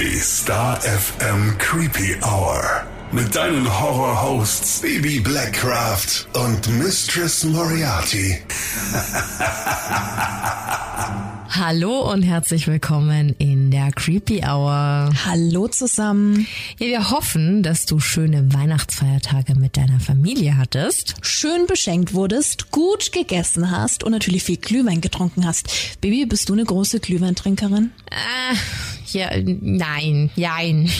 Die Star FM Creepy Hour. Mit deinen Horror-Hosts Baby Blackcraft und Mistress Moriarty. Hallo und herzlich willkommen in der Creepy Hour. Hallo zusammen. Ja, wir hoffen, dass du schöne Weihnachtsfeiertage mit deiner Familie hattest. Schön beschenkt wurdest, gut gegessen hast und natürlich viel Glühwein getrunken hast. Baby, bist du eine große Glühweintrinkerin? Äh, ja, nein, nein.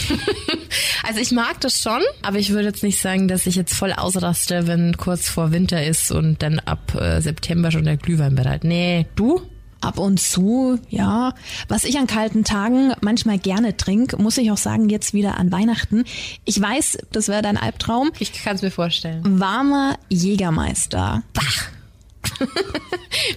also ich mag das schon, aber ich würde jetzt nicht sagen, dass ich jetzt voll ausraste, wenn kurz vor Winter ist und dann ab äh, September schon der Glühwein bereit. Nee, du? Ab und zu, ja. Was ich an kalten Tagen manchmal gerne trinke, muss ich auch sagen, jetzt wieder an Weihnachten. Ich weiß, das wäre dein Albtraum. Ich kann es mir vorstellen. Warmer Jägermeister. Bach.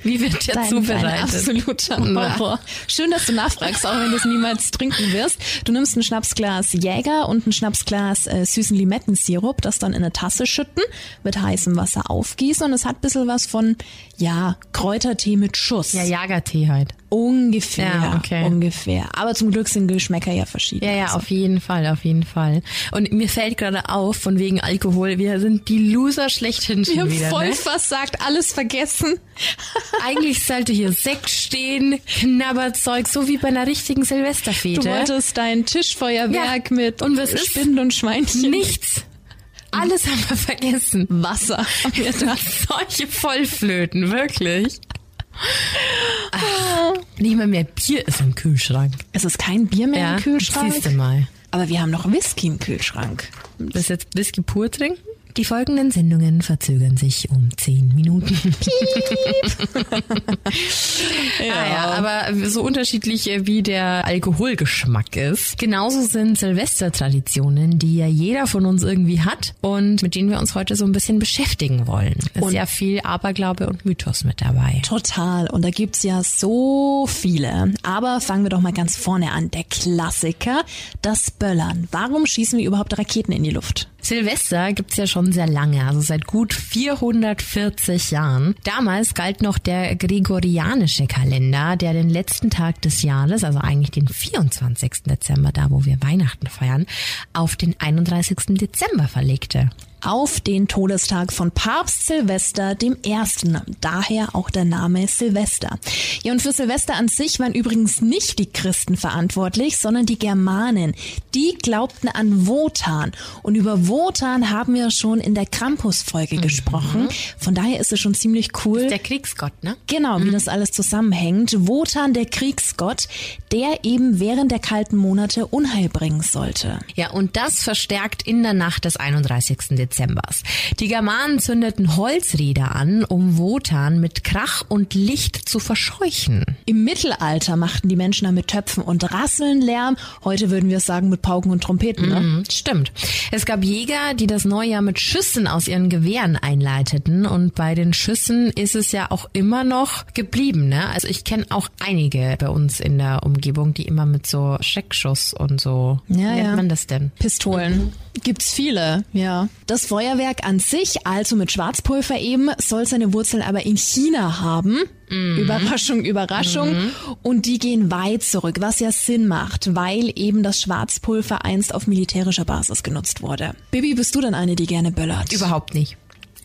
Wie wird der Dein, zubereitet? Absoluter Horror. Schön, dass du nachfragst, auch wenn du es niemals trinken wirst. Du nimmst ein Schnapsglas Jäger und ein Schnapsglas äh, süßen Limettensirup, das dann in eine Tasse schütten, mit heißem Wasser aufgießen und es hat ein bisschen was von, ja, Kräutertee mit Schuss. Ja, Jagertee halt. Ungefähr, Ja, okay. ungefähr. Aber zum Glück sind Geschmäcker ja verschieden. Ja, ja, auf jeden Fall, auf jeden Fall. Und mir fällt gerade auf, von wegen Alkohol, wir sind die Loser schlechthin schon Wir haben wieder. voll ne? versagt, alles vergessen. Eigentlich sollte hier Sekt stehen, Knabberzeug, so wie bei einer richtigen Du Silvesterfete. wolltest dein Tischfeuerwerk Ja. mit Und was ist? Spinnen und Schweinchen. Nichts. Alles haben wir vergessen. Wasser. Solche Vollflöten, wirklich. Ach, nicht mal mehr Bier ist im Kühlschrank. Es ist kein Bier mehr im Kühlschrank. Siehst du mal. Aber wir haben noch Whisky im Kühlschrank. Willst du jetzt Whisky pur trinken? Die folgenden Sendungen verzögern sich um 10 Minuten. ja. Ah ja, aber so unterschiedlich äh, wie der Alkoholgeschmack ist, genauso sind Silvestertraditionen, die ja jeder von uns irgendwie hat und mit denen wir uns heute so ein bisschen beschäftigen wollen. Es ist Und- ja viel Aberglaube und Mythos mit dabei. Total. Und da gibt's ja so viele. Aber fangen wir doch mal ganz vorne an. Der Klassiker, das Böllern. Warum schießen wir überhaupt Raketen in die Luft? Silvester gibt's ja schon sehr lange, also seit gut 440 Jahren. Damals galt noch der gregorianische Kalender, der den letzten Tag des Jahres, also eigentlich den 24. Dezember, da wo wir Weihnachten feiern, auf den 31. Dezember verlegte. Auf den Todestag von Papst Silvester dem Ersten. Daher auch der Name Silvester. Ja, und für Silvester an sich waren übrigens nicht die Christen verantwortlich, sondern die Germanen. Die glaubten an Wotan. Und über Wotan haben wir schon in der Krampus-Folge gesprochen. Von daher ist es schon ziemlich cool. Der Kriegsgott, ne? Genau, wie das alles zusammenhängt. Wotan, der Kriegsgott, der eben während der kalten Monate Unheil bringen sollte. Ja, und das verstärkt in der Nacht des 31. Dezembers. Die Germanen zündeten Holzräder an, um Wotan mit Krach und Licht zu verscheuchen. Im Mittelalter machten die Menschen dann mit Töpfen und Rasseln Lärm. Heute würden wir sagen mit Pauken und Trompeten. Ne? Mhm, Stimmt. Es gab Jäger, die das Neujahr mit Schüssen aus ihren Gewehren einleiteten und bei den Schüssen ist es ja auch immer noch geblieben. Ne? Also ich kenne auch einige bei uns in der Umgebung, die immer mit so Scheckschuss und so, Ja, wie nennt ja. man das denn? Pistolen. Gibt's viele, ja. Das Feuerwerk an sich, also mit Schwarzpulver eben, soll seine Wurzeln aber in China haben. Überraschung, Überraschung. Und die gehen weit zurück, was ja Sinn macht, weil eben das Schwarzpulver einst auf militärischer Basis genutzt wurde. Bibi, bist du denn eine, die gerne böllert? Überhaupt nicht.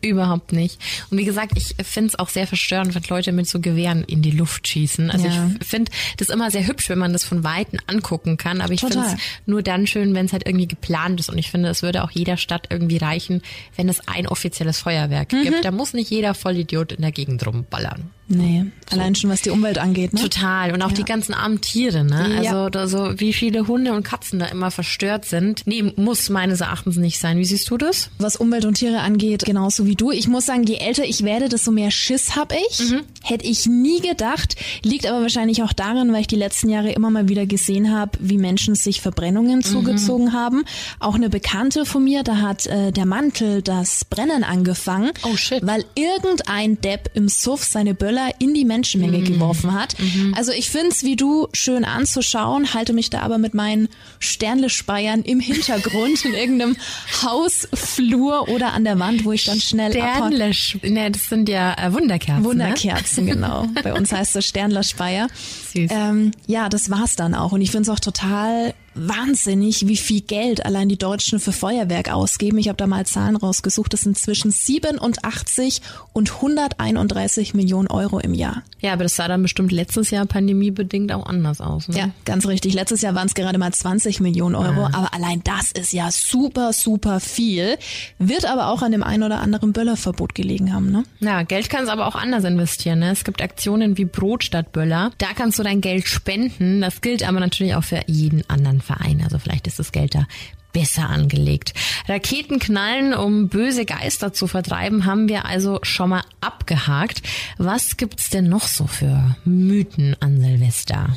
Überhaupt nicht. Und wie gesagt, ich finde es auch sehr verstörend, wenn Leute mit so Gewehren in die Luft schießen. Also Ja. ich finde das immer sehr hübsch, wenn man das von Weitem angucken kann. Aber ich finde es nur dann schön, wenn es halt irgendwie geplant ist. Und ich finde, es würde auch jeder Stadt irgendwie reichen, wenn es ein offizielles Feuerwerk Mhm. gibt. Da muss nicht jeder Vollidiot in der Gegend rumballern. Nee, allein schon was die Umwelt angeht, ne? Total. Und auch die ganzen armen Tiere, ne? Ja. Also, also wie viele Hunde und Katzen da immer verstört sind. Nee, muss meines Erachtens nicht sein. Wie siehst du das? Was Umwelt und Tiere angeht, genauso wie du. Ich muss sagen, je älter ich werde, desto mehr Schiss hab ich. Mhm. Hätte ich nie gedacht. Liegt aber wahrscheinlich auch daran, weil ich die letzten Jahre immer mal wieder gesehen habe, wie Menschen sich Verbrennungen Mhm. zugezogen haben. Auch eine Bekannte von mir, da hat äh, der Mantel das Brennen angefangen. Oh, shit. Weil irgendein Depp im Suff seine Böller in die Menschenmenge Mhm. geworfen hat. Also ich find's wie du schön anzuschauen, halte mich da aber mit meinen Sternlespeiern im Hintergrund in irgendeinem Hausflur oder an der Wand, wo ich dann schnell abhaue. Sternlisch. Ne, das sind ja äh, Wunderkerzen. Wunderkerzen, genau. Bei uns heißt das Sternlerspeier. Süß. Ähm, ja, das war's dann auch. Und ich find's auch total wahnsinnig, wie viel Geld allein die Deutschen für Feuerwerk ausgeben. Ich habe da mal Zahlen rausgesucht. Das sind zwischen 87 und 131 Millionen Euro im Jahr. Ja, aber das sah dann bestimmt letztes Jahr pandemiebedingt auch anders aus. Ne? Ja, ganz richtig. Letztes Jahr waren es gerade mal 20 Millionen Euro, aber allein das ist ja super, super viel. Wird aber auch an dem einen oder anderen Böllerverbot gelegen haben, ne? Ja, Geld kannst aber auch anders investieren. Ne? Es gibt Aktionen wie Brot statt Böller. Da kannst du dein Geld spenden. Das gilt aber natürlich auch für jeden anderen Verein. Also vielleicht ist das Geld da besser angelegt. Raketen knallen, um böse Geister zu vertreiben, haben wir also schon mal abgehakt. Was gibt's denn noch so für Mythen an Silvester?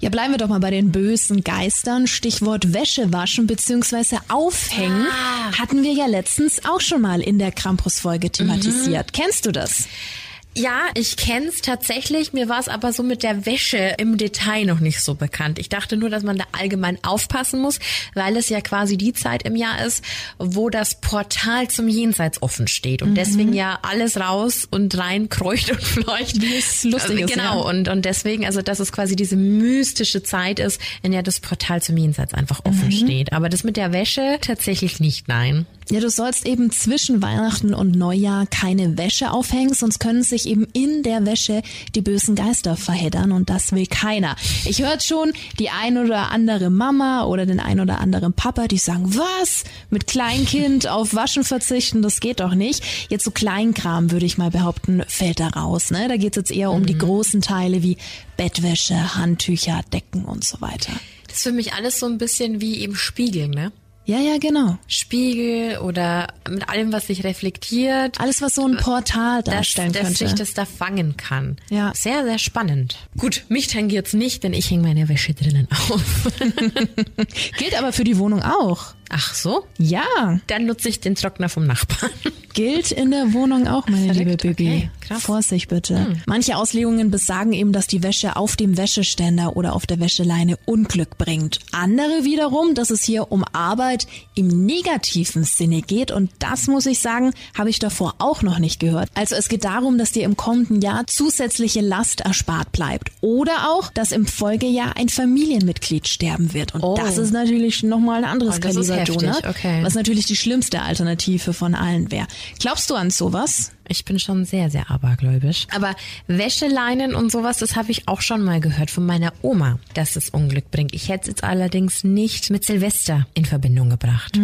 Ja, bleiben wir doch mal bei den bösen Geistern. Stichwort Wäsche waschen bzw. aufhängen hatten wir ja letztens auch schon mal in der Krampus-Folge thematisiert. Kennst du das? Ja, ich kenn's tatsächlich. Mir war es aber so mit der Wäsche im Detail noch nicht so bekannt. Ich dachte nur, dass man da allgemein aufpassen muss, weil es ja quasi die Zeit im Jahr ist, wo das Portal zum Jenseits offen steht und deswegen ja alles raus und rein kreucht und fleucht. Wie es lustig ist, Genau. ja. Und, und deswegen, also, dass es quasi diese mystische Zeit ist, in der das Portal zum Jenseits einfach offen steht. Aber das mit der Wäsche tatsächlich nicht, nein. Ja, du sollst eben zwischen Weihnachten und Neujahr keine Wäsche aufhängen, sonst können sich eben in der Wäsche die bösen Geister verheddern und das will keiner. Ich hört schon die ein oder andere Mama oder den ein oder anderen Papa, die sagen, was? Mit Kleinkind auf Waschen verzichten, das geht doch nicht. Jetzt so Kleinkram, würde ich mal behaupten, fällt da raus. Ne? Da geht's jetzt eher um die großen Teile wie Bettwäsche, Handtücher, Decken und so weiter. Das ist für mich alles so ein bisschen wie eben Spiegeln, ne? Ja, ja, genau. Spiegel oder mit allem, was sich reflektiert. Alles, was so ein Portal dass, darstellen dass könnte. sich das da fangen kann. Ja. Sehr, sehr spannend. Gut, mich tangiert's nicht, denn ich hänge meine Wäsche drinnen auf. Gilt aber für die Wohnung auch. Ach so? Ja, Dann nutze ich den Trockner vom Nachbarn. gilt in der Wohnung auch, meine Verrückt, liebe Bibi. okay, krass. Hm. Vorsicht bitte. Manche Auslegungen besagen eben, dass die Wäsche auf dem Wäscheständer oder auf der Wäscheleine Unglück bringt. Andere wiederum, dass es hier um Arbeit im negativen Sinne geht und das muss ich sagen, habe ich davor auch noch nicht gehört. Also es geht darum, dass dir im kommenden Jahr zusätzliche Last erspart bleibt oder auch, dass im Folgejahr ein Familienmitglied sterben wird und Oh. das ist natürlich nochmal ein anderes Oh, Kaliber, Donut, okay. was natürlich die schlimmste Alternative von allen wäre. Glaubst du an sowas? Ich bin schon sehr, sehr abergläubisch. Aber Wäscheleinen und sowas, das habe ich auch schon mal gehört von meiner Oma, dass es Unglück bringt. Ich hätte es jetzt allerdings nicht mit Silvester in Verbindung gebracht.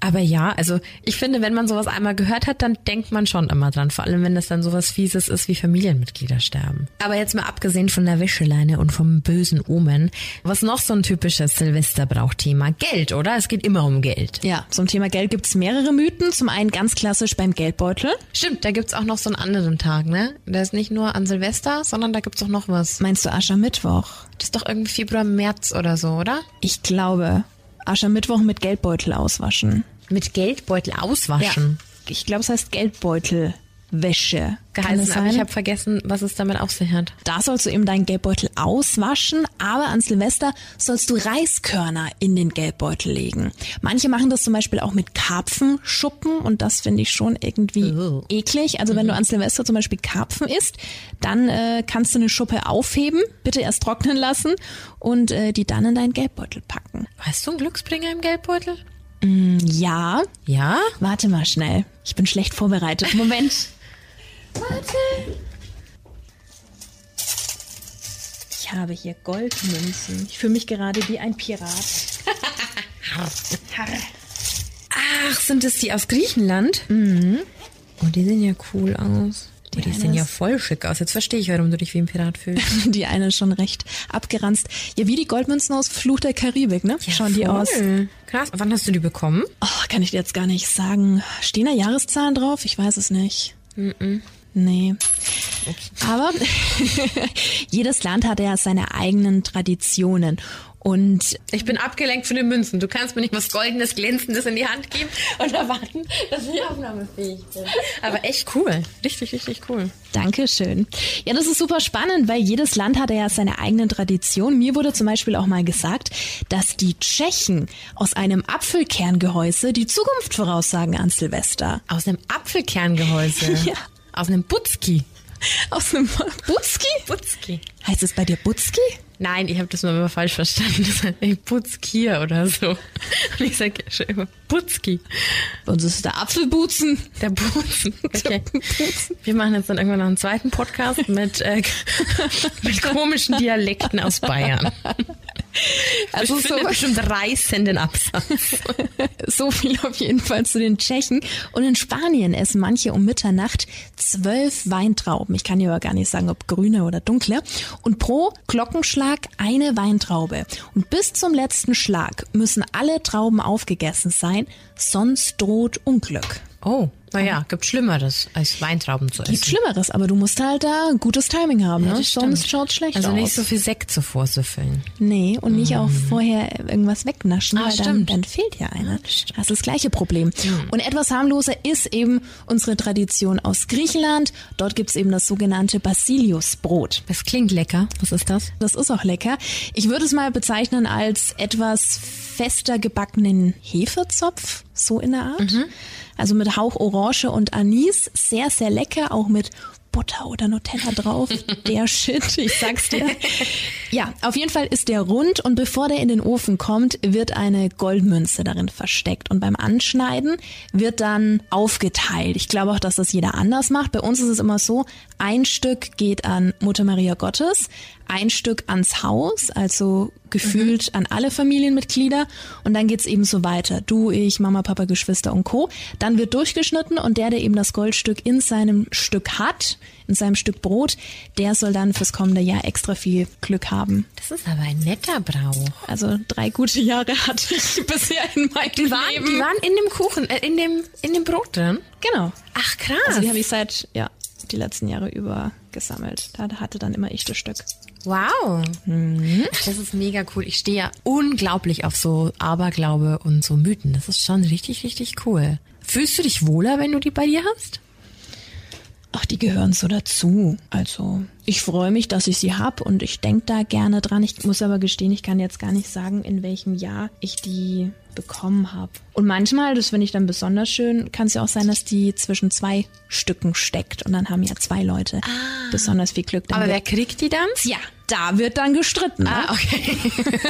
Aber ja, also ich finde, wenn man sowas einmal gehört hat, dann denkt man schon immer dran. Vor allem, wenn das dann sowas Fieses ist wie Familienmitglieder sterben. Aber jetzt mal abgesehen von der Wäscheleine und vom bösen Omen, was noch so ein typisches Silvesterbrauchthema? Geld, oder? Es geht immer um Geld. Ja, zum Thema Geld gibt's mehrere Mythen. Zum einen ganz klassisch beim Geldbeutel. Stimmt, da gibt's auch noch so einen anderen Tag, ne? Der ist nicht nur an Silvester, sondern da gibt's auch noch was. Meinst du Aschermittwoch? Das ist doch irgendwie Februar, März oder so, oder? Ich glaube, Aschermittwoch mit Geldbeutel auswaschen. Mit Geldbeutel auswaschen. Ich glaube, es heißt Geldbeutelwäsche. Kann Geheißen, aber ich habe vergessen, was es damit auf sich hat. Da sollst du eben deinen Geldbeutel auswaschen, aber an Silvester sollst du Reiskörner in den Geldbeutel legen. Manche machen das zum Beispiel auch mit Karpfenschuppen und das finde ich schon irgendwie Oh. eklig. Also wenn du an Silvester zum Beispiel Karpfen isst, dann äh, kannst du eine Schuppe aufheben, bitte erst trocknen lassen und äh, die dann in deinen Geldbeutel packen. Weißt du einen Glücksbringer im Geldbeutel? Ja, Ja? warte mal schnell. Ich bin schlecht vorbereitet. Moment. Ich habe hier Goldmünzen. Ich fühle mich gerade wie ein Pirat. Ach, sind das die aus Griechenland? Mhm. Oh, die sehen ja cool aus. Die, eine sehen ja voll schick aus. Jetzt verstehe ich, warum du dich wie ein Pirat fühlst. Die eine ist schon recht abgeranzt. Ja, wie die Goldmünzen aus Fluch der Karibik, ne? Schauen die aus. Voll. Krass. Wann hast du die bekommen? Oh, kann ich dir jetzt gar nicht sagen. Stehen da Jahreszahlen drauf? Ich weiß es nicht. Nee. Aber jedes Land hat ja seine eigenen Traditionen. Und Ich bin abgelenkt von den Münzen. Du kannst mir nicht was Goldenes, Glänzendes in die Hand geben und erwarten, dass ich aufnahmefähig bin. Aber echt cool. Richtig, richtig cool. Dankeschön. Ja, das ist super spannend, weil jedes Land hat ja seine eigenen Traditionen. Mir wurde zum Beispiel auch mal gesagt, dass die Tschechen aus einem Apfelkerngehäuse die Zukunft voraussagen an Silvester. Aus einem Apfelkerngehäuse. Ja. Aus einem Butzki. Aus einem Butzki? Butzki. Heißt es bei dir Butzki? Nein, ich habe das mal immer falsch verstanden. Das heißt ey, Butzkier oder so. Und ich sage ja schon immer Butzki. Bei uns ist der Apfelbutzen. Der Butzen. Okay. Wir machen jetzt dann irgendwann noch einen zweiten Podcast mit, äh, mit komischen Dialekten aus Bayern. Also ich so, bestimmt reißenden Absatz. so viel auf jeden Fall zu den Tschechen. Und in Spanien essen manche um Mitternacht zwölf Weintrauben. Ich kann dir aber gar nicht sagen, ob grüne oder dunkle. Und pro Glockenschlag eine Weintraube. Und bis zum letzten Schlag müssen alle Trauben aufgegessen sein, sonst droht Unglück. Oh, naja, gibt Schlimmeres, als Weintrauben zu essen. Gibt Schlimmeres, aber du musst halt da gutes Timing haben, ne? das sonst stimmt. schaut's schlecht Also aus. nicht so viel Sekt zuvor süffeln. Nee, und nicht auch vorher irgendwas wegnaschen, Ah, weil dann, dann fehlt ja einer. Das ist das gleiche Problem. Und etwas harmloser ist eben unsere Tradition aus Griechenland. Dort gibt's eben das sogenannte Basiliusbrot. Das klingt lecker. Was ist das? Das ist auch lecker. Ich würde es mal bezeichnen als etwas fester gebackenen Hefezopf, so in der Art. Also mit Hauch Orange und Anis. Sehr, sehr lecker, auch mit Butter oder Nutella drauf. Der Shit, ich sag's dir. Ja, auf jeden Fall ist der rund und bevor der in den Ofen kommt, wird eine Goldmünze darin versteckt. Und beim Anschneiden wird dann aufgeteilt. Ich glaube auch, dass das jeder anders macht. Bei uns ist es immer so, ein Stück geht an Mutter Maria Gottes, ein Stück ans Haus, also gefühlt an alle Familienmitglieder und dann geht's eben so weiter. Du, ich, Mama, Papa, Geschwister und Co. Dann wird durchgeschnitten und der, der eben das Goldstück in seinem Stück hat, in seinem Stück Brot, der soll dann fürs kommende Jahr extra viel Glück haben. Das ist aber ein netter Brauch. Also drei gute Jahre hatte ich bisher in meinem Die waren, Leben. die waren in dem Kuchen, äh, in dem, in dem Brot drin. genau. Ach krass. Also die habe ich seit, ja, die letzten Jahre über gesammelt. Da hatte dann immer ich das Stück. Wow. Ach, Das ist mega cool. Ich stehe ja unglaublich auf so Aberglaube und so Mythen. Das ist schon richtig, richtig cool. Fühlst du dich wohler, wenn du die bei dir hast? Ach, die gehören so dazu. Also ich freue mich, dass ich sie hab und ich denk da gerne dran. Ich muss aber gestehen, ich kann jetzt gar nicht sagen, in welchem Jahr ich die bekommen habe. Und manchmal, das finde ich dann besonders schön, kann es ja auch sein, dass die zwischen zwei Stücken steckt und dann haben ja zwei Leute besonders viel Glück. Dann Aber wer kriegt die dann? ja, da wird dann gestritten. Ne? Ah, okay.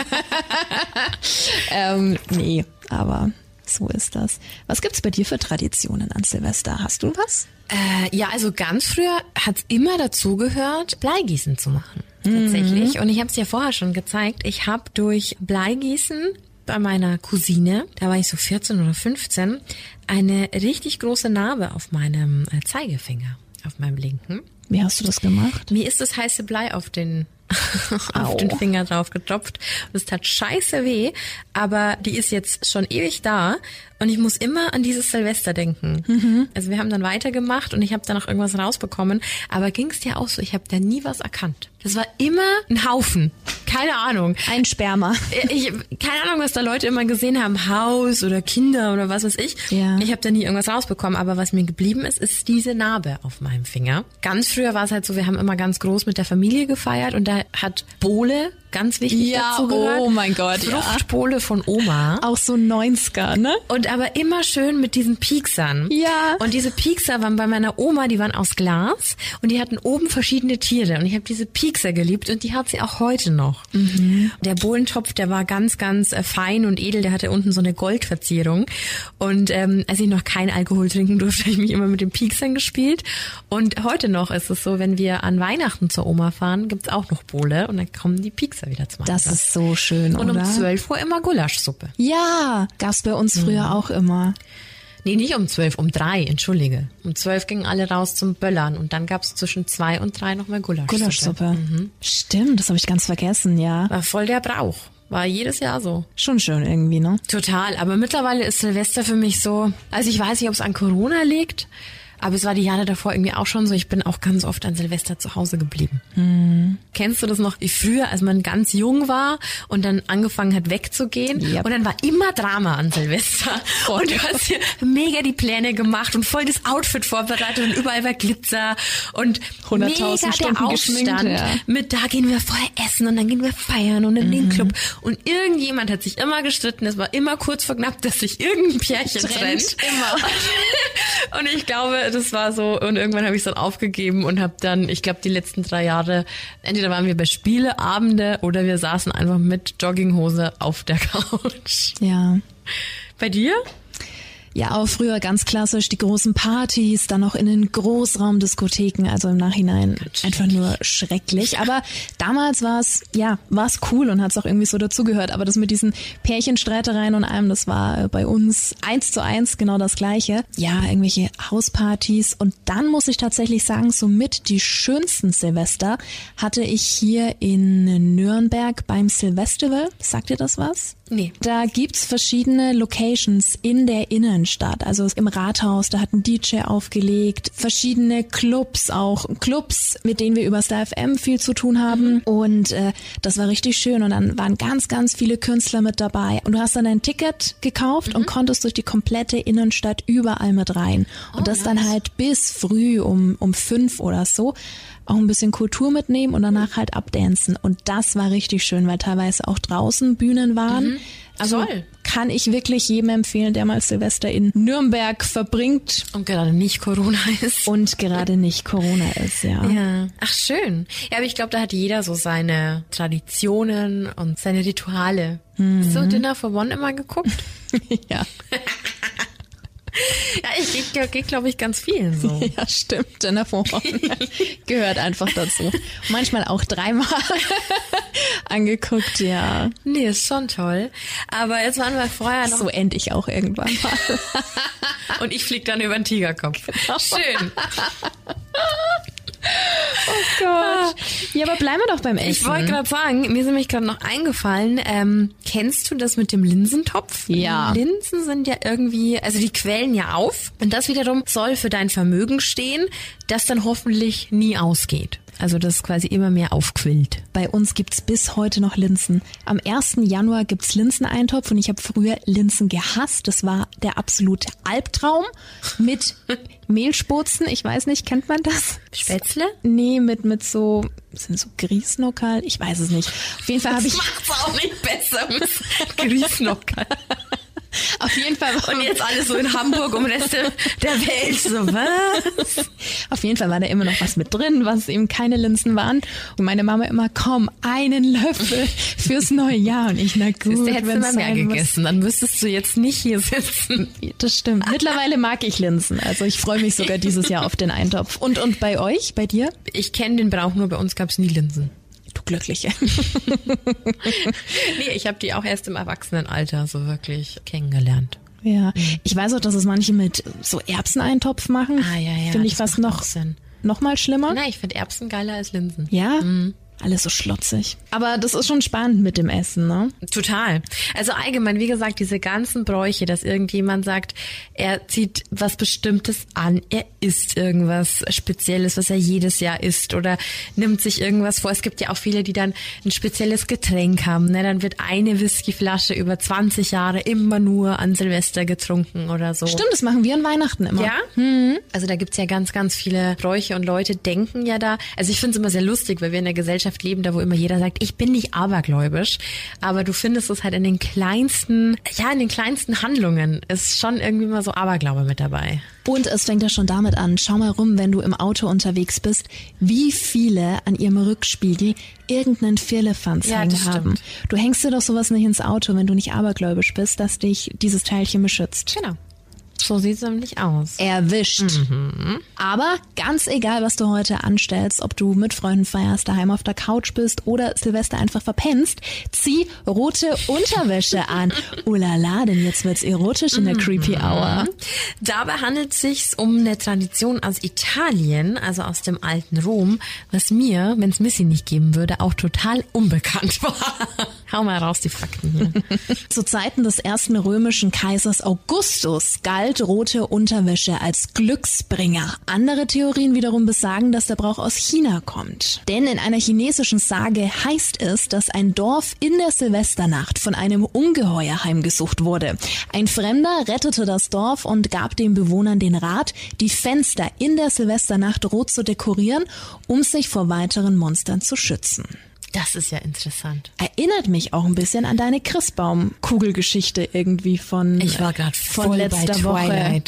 Ähm, nee, aber so ist das. Was gibt's bei dir für Traditionen an Silvester? Hast du was? Äh, ja, also ganz früher hat's immer dazu gehört, Bleigießen zu machen. Tatsächlich. Und ich habe es ja vorher schon gezeigt. Ich habe durch Bleigießen bei meiner Cousine, da war ich so 14 oder 15, eine richtig große Narbe auf meinem äh, Zeigefinger, auf meinem linken. Wie hast du das gemacht? Mir ist das heiße Blei auf den auf Au. den Finger drauf getropft. Es tat scheiße weh, aber die ist jetzt schon ewig da und ich muss immer an dieses Silvester denken. Also wir haben dann weitergemacht und ich habe dann noch irgendwas rausbekommen, aber ging es dir auch so, ich habe da nie was erkannt. Das war immer ein Haufen. Keine Ahnung. Ein Sperma. Ich, keine Ahnung, was da Leute immer gesehen haben, Haus oder Kinder oder was weiß ich. Ja. Ich habe da nie irgendwas rausbekommen, aber was mir geblieben ist, ist diese Narbe auf meinem Finger. Ganz früher war es halt so, wir haben immer ganz groß mit der Familie gefeiert und da hat Bohle ganz wichtig Ja, dazu gehört. oh mein Gott, ja. Fruchtbohle von Oma. Auch so 90er, ne? Und aber immer schön mit diesen Pieksern. Ja. Und diese Piekser waren bei meiner Oma, die waren aus Glas und die hatten oben verschiedene Tiere. Und ich habe diese Piekser geliebt und die hat sie auch heute noch. Der Bohlentopf, der war ganz, ganz äh, fein und edel. Der hatte unten so eine Goldverzierung. Und ähm, als ich noch kein Alkohol trinken durfte, habe ich mich immer mit den Pieksern gespielt. Und heute noch ist es so, wenn wir an Weihnachten zur Oma fahren, gibt's auch noch Bohle und dann kommen die Piekser wieder zum Das Einsatz. ist so schön, Und um oder? 12 Uhr immer Gulaschsuppe. Ja, gab's bei uns früher auch immer. Nee, nicht um zwölf, um drei, entschuldige. Um zwölf gingen alle raus zum Böllern und dann gab's zwischen zwei und drei nochmal Gulaschsuppe. Gulaschsuppe. Stimmt, das habe ich ganz vergessen, ja. War voll der Brauch. War jedes Jahr so. Schon schön irgendwie, ne? Total, aber mittlerweile ist Silvester für mich so, also ich weiß nicht, ob es an Corona liegt, aber es war die Jahre davor irgendwie auch schon so, ich bin auch ganz oft an Silvester zu Hause geblieben. Kennst du das noch, wie früher, als man ganz jung war und dann angefangen hat wegzugehen Yep. und dann war immer Drama an Silvester und du hast hier mega die Pläne gemacht und voll das Outfit vorbereitet und überall war Glitzer und 100.000 mega der Stunden Aufstand ja. mit da gehen wir vorher essen und dann gehen wir feiern und in den Club und irgendjemand hat sich immer gestritten, es war immer kurz vor knapp, dass sich irgendein Pärchen Trennt, trennt. immer. Und ich glaube, das war so und irgendwann habe ich es dann aufgegeben und habe dann, ich glaube, die letzten drei Jahre, entweder waren wir bei Spieleabende oder wir saßen einfach mit Jogginghose auf der Couch. Ja. Bei dir? Ja, auch früher ganz klassisch die großen Partys, dann noch in den Großraumdiskotheken, also im Nachhinein einfach nur schrecklich. Aber damals war es, ja, war es cool und hat es auch irgendwie so dazugehört. Aber das mit diesen Pärchenstreitereien und allem, das war äh, bei uns eins zu eins genau das Gleiche. Ja, irgendwelche Hauspartys. Und dann muss ich tatsächlich sagen, somit die schönsten Silvester hatte ich hier in Nürnberg beim Silvestival. Sagt ihr das was? Nee. Da gibt's verschiedene Locations in der Innenstadt. Also im Rathaus, da hat ein DJ aufgelegt, verschiedene Clubs auch. Clubs, mit denen wir über Star FM viel zu tun haben. Und äh, das war richtig schön. Und dann waren ganz, ganz viele Künstler mit dabei. Und du hast dann ein Ticket gekauft und konntest durch die komplette Innenstadt überall mit rein. Und das dann halt bis früh um, um fünf oder so auch ein bisschen Kultur mitnehmen und danach halt abdancen. Und das war richtig schön, weil teilweise auch draußen Bühnen waren. Also Toll. kann ich wirklich jedem empfehlen, der mal Silvester in Nürnberg verbringt Und gerade nicht Corona ist. und gerade nicht Corona ist, ja. Ja. Ach schön. Ja, aber ich glaube, da hat jeder so seine Traditionen und seine Rituale. Hast du Dinner for One immer geguckt? ja. ja, ich gehe, geh, glaube ich, ganz vielen so. Ja, stimmt. Jennifer Horn gehört einfach dazu. Manchmal auch dreimal angeguckt, ja. Nee, ist schon toll. Aber jetzt waren wir vorher noch So end ich auch irgendwann mal. und ich flieg dann über den Tigerkopf. Schön. Gott. Ja, aber bleiben wir doch beim Essen. Ich wollte gerade sagen, mir ist nämlich gerade noch eingefallen, ähm, kennst du das mit dem Linsentopf? Ja. Linsen sind ja irgendwie, also die quellen ja auf und das wiederum soll für dein Vermögen stehen, das dann hoffentlich nie ausgeht. Also das quasi immer mehr aufquillt. Bei uns gibt's bis heute noch Linsen. Am 1. Januar gibt's Linseneintopf und ich habe früher Linsen gehasst. Das war der absolute Albtraum mit Mehlsputzen. Ich weiß nicht, kennt man das? Spätzle? Nee, mit, mit so, sind so Grießnockerl? Ich weiß es nicht. Auf jeden Fall habe ich, macht's auch nicht besser mit Grießnocker. Auf jeden Fall, Und jetzt alles so in Hamburg um Rest der Welt. So, was? auf jeden Fall war da immer noch was mit drin, was eben keine Linsen waren. Und meine Mama immer, komm, einen Löffel fürs neue Jahr. Und ich, na gut, Da hättest du mal mehr gegessen, dann müsstest du jetzt nicht hier sitzen. Das stimmt. Mittlerweile mag ich Linsen. Also ich freue mich sogar dieses Jahr auf den Eintopf. Und, und bei euch, bei dir? Ich kenne den Brauch, nur bei uns gab's nie Linsen. Du Glückliche. Nee, ich habe die auch erst im Erwachsenenalter so wirklich kennengelernt. Ja. Ich weiß auch, dass es manche mit so Erbseneintopf machen. Ah, ja, ja, Finde ich fast noch, Sinn. noch mal schlimmer. Na, ich finde Erbsen geiler als Linsen. Ja. Alles so schlotzig. Aber das ist schon spannend mit dem Essen, ne? Total. Also allgemein, wie gesagt, diese ganzen Bräuche, dass irgendjemand sagt, er zieht was Bestimmtes an, er isst irgendwas Spezielles, was er jedes Jahr isst oder nimmt sich irgendwas vor. Es gibt ja auch viele, die dann ein spezielles Getränk haben. Ne? Dann wird eine Whiskyflasche über 20 Jahre immer nur an Silvester getrunken oder so. Stimmt, das machen wir an Weihnachten immer. Ja? Also da gibt's ja ganz, ganz viele Bräuche und Leute denken ja da. Also ich finde es immer sehr lustig, weil wir in der Gesellschaft leben, da wo immer jeder sagt, ich bin nicht abergläubisch. Aber du findest es halt in den kleinsten, ja, in den kleinsten Handlungen ist schon irgendwie mal so Aberglaube mit dabei. Und es fängt ja schon damit an. Schau mal rum, wenn du im Auto unterwegs bist, wie viele an ihrem Rückspiegel irgendeinen Firlefanz Ja, hängen haben. Du hängst dir doch sowas nicht ins Auto, wenn du nicht abergläubisch bist, dass dich dieses Teilchen beschützt. Genau. So sieht's nämlich aus. Erwischt. Aber ganz egal, was du heute anstellst, ob du mit Freunden feierst, daheim auf der Couch bist oder Silvester einfach verpennst, zieh rote Unterwäsche an. Ulala, denn jetzt wird's erotisch in der Creepy Hour. Dabei handelt es sich um eine Tradition aus Italien, also aus dem alten Rom, was mir, wenn es Missy nicht geben würde, auch total unbekannt war. Hau mal raus die Fakten hier. Zu Zeiten des ersten römischen Kaisers Augustus galt rote Unterwäsche als Glücksbringer. Andere Theorien wiederum besagen, dass der Brauch aus China kommt. Denn in einer chinesischen Sage heißt es, dass ein Dorf in der Silvesternacht von einem Ungeheuer heimgesucht wurde. Ein Fremder rettete das Dorf und gab den Bewohnern den Rat, die Fenster in der Silvesternacht rot zu dekorieren, um sich vor weiteren Monstern zu schützen. Das ist ja interessant. Erinnert mich auch ein bisschen an deine Christbaum-Kugelgeschichte irgendwie von, Ich war grad von voll letzter bei Woche.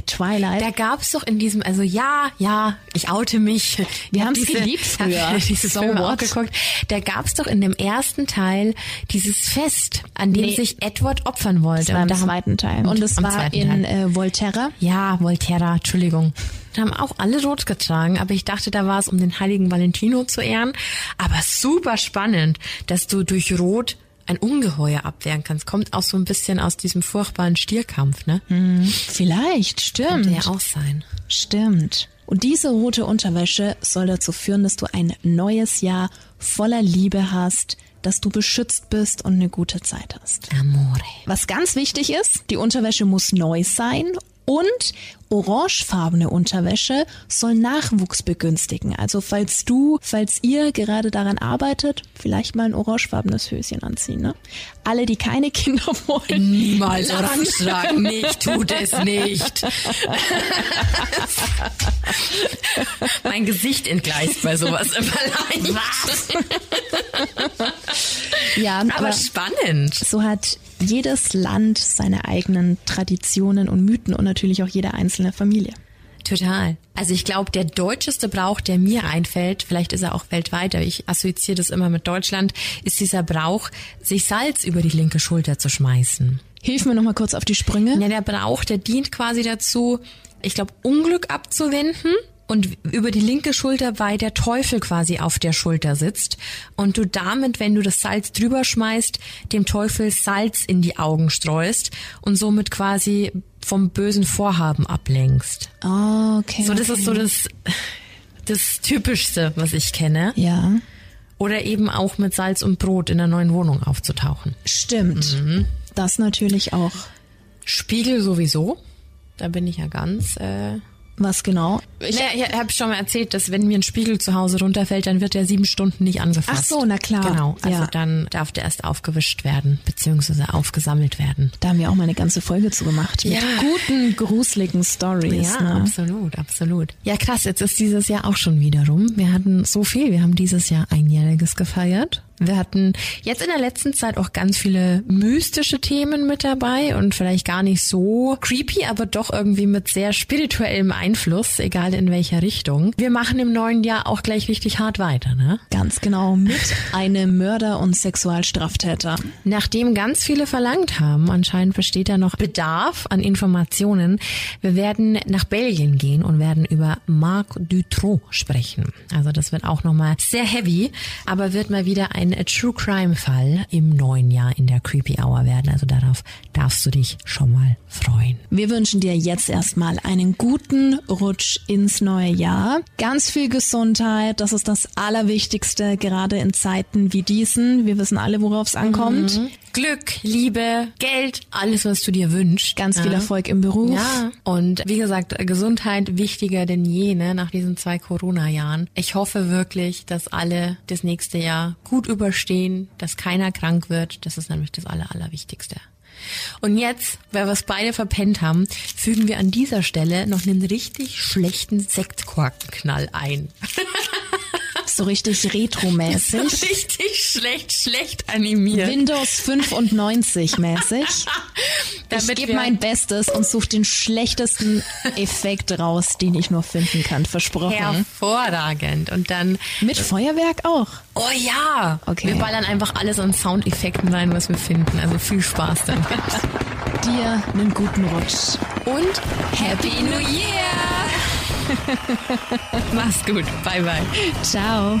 Twilight. Bei Twilight. Da gab's doch in diesem, also ja, ja, ich oute mich. Wir hab haben's geliebt früher. hab Diese So Filme auch geguckt. Da gab's doch in dem ersten Teil dieses Fest, an dem Nee. sich Edward opfern wollte. das war im Und da zweiten Teil. Und es war in äh, Volterra. Ja, Volterra, Entschuldigung. Da haben auch alle rot getragen, aber ich dachte, da war es, um den heiligen Valentino zu ehren. Aber super spannend, dass du durch Rot ein Ungeheuer abwehren kannst. Kommt auch so ein bisschen aus diesem furchtbaren Stierkampf, ne? Vielleicht, stimmt. Könnte ja auch sein. Stimmt. Und diese rote Unterwäsche soll dazu führen, dass du ein neues Jahr voller Liebe hast, dass du beschützt bist und eine gute Zeit hast. Amore. Was ganz wichtig ist, die Unterwäsche muss neu sein und orangefarbene Unterwäsche soll Nachwuchs begünstigen. Also falls du, falls ihr gerade daran arbeitet, vielleicht mal ein orangefarbenes Höschen anziehen. Ne? Alle, die keine Kinder wollen, Niemals orange tragen. Nicht, tut es nicht. mein Gesicht entgleist bei sowas immer leicht. ja, Aber aber spannend. so hat jedes Land seine eigenen Traditionen und Mythen und natürlich auch jede einzelne Familie. Total. Also ich glaube, der deutscheste Brauch, der mir einfällt, vielleicht ist er auch weltweit, aber ich assoziiere das immer mit Deutschland, ist dieser Brauch, sich Salz über die linke Schulter zu schmeißen. Hilf mir noch mal kurz auf die Sprünge. Ja, der Brauch, der dient quasi dazu, ich glaube, Unglück abzuwenden und über die linke Schulter, weil der Teufel quasi auf der Schulter sitzt und du damit, wenn du das Salz drüber schmeißt, dem Teufel Salz in die Augen streust und somit quasi vom bösen Vorhaben ablenkst. Oh, okay. So, das okay. ist so das, das Typischste, was ich kenne. Ja, Oder eben auch mit Salz und Brot in der neuen Wohnung aufzutauchen. stimmt. Mhm. Das natürlich auch. Spiegel sowieso. Da bin ich ja ganz. Äh Was genau? ich naja, ich habe schon mal erzählt, dass wenn mir ein Spiegel zu Hause runterfällt, dann wird der sieben Stunden nicht angefasst. Ach so, na klar. Genau. Also Ja. dann darf der erst aufgewischt werden, beziehungsweise aufgesammelt werden. Da haben wir auch mal eine ganze Folge zu gemacht. Mit Ja. guten, gruseligen Stories. Ja, ne? absolut, absolut. Ja, krass, jetzt ist dieses Jahr auch schon wieder rum. Wir hatten so viel. Wir haben dieses Jahr einjähriges gefeiert. Wir hatten jetzt in der letzten Zeit auch ganz viele mystische Themen mit dabei und vielleicht gar nicht so creepy, aber doch irgendwie mit sehr spirituellem Einfluss, egal in welcher Richtung. Wir machen im neuen Jahr auch gleich richtig hart weiter, ne? Ganz genau. Mit einem Mörder und Sexualstraftäter. Nachdem ganz viele verlangt haben, anscheinend besteht da noch Bedarf an Informationen. Wir werden nach Belgien gehen und werden über Marc Dutroux sprechen. Also das wird auch nochmal sehr heavy, aber wird mal wieder ein True Crime Fall im neuen Jahr in der Creepy Hour werden. Also darauf darfst du dich schon mal freuen. Wir wünschen dir jetzt erstmal einen guten Rutsch ins neue Jahr. Ganz viel Gesundheit, das ist das Allerwichtigste, gerade in Zeiten wie diesen. Wir wissen alle, worauf es ankommt. Glück, Liebe, Geld, alles, was du dir wünschst. Ganz viel Ja. Erfolg im Beruf. Ja, und wie gesagt, Gesundheit wichtiger denn je, ne, nach diesen zwei Corona-Jahren. Ich hoffe wirklich, dass alle das nächste Jahr gut überstehen, dass keiner krank wird. Das ist nämlich das Aller, Allerwichtigste. Und jetzt, weil wir es beide verpennt haben, fügen wir an dieser Stelle noch einen richtig schlechten Sektkorkenknall ein. So richtig retromäßig. richtig schlecht, schlecht animiert. Windows 95 mäßig. Ich gebe mein Bestes und suche den schlechtesten Effekt raus, den ich nur finden kann. Versprochen. Hervorragend. Und dann Mit Feuerwerk auch. Oh ja! Okay. Wir ballern einfach alles an Soundeffekten rein, was wir finden. Also viel Spaß damit. Dir einen guten Rutsch. und Happy New Year! Mach's gut. Bye, bye. ciao.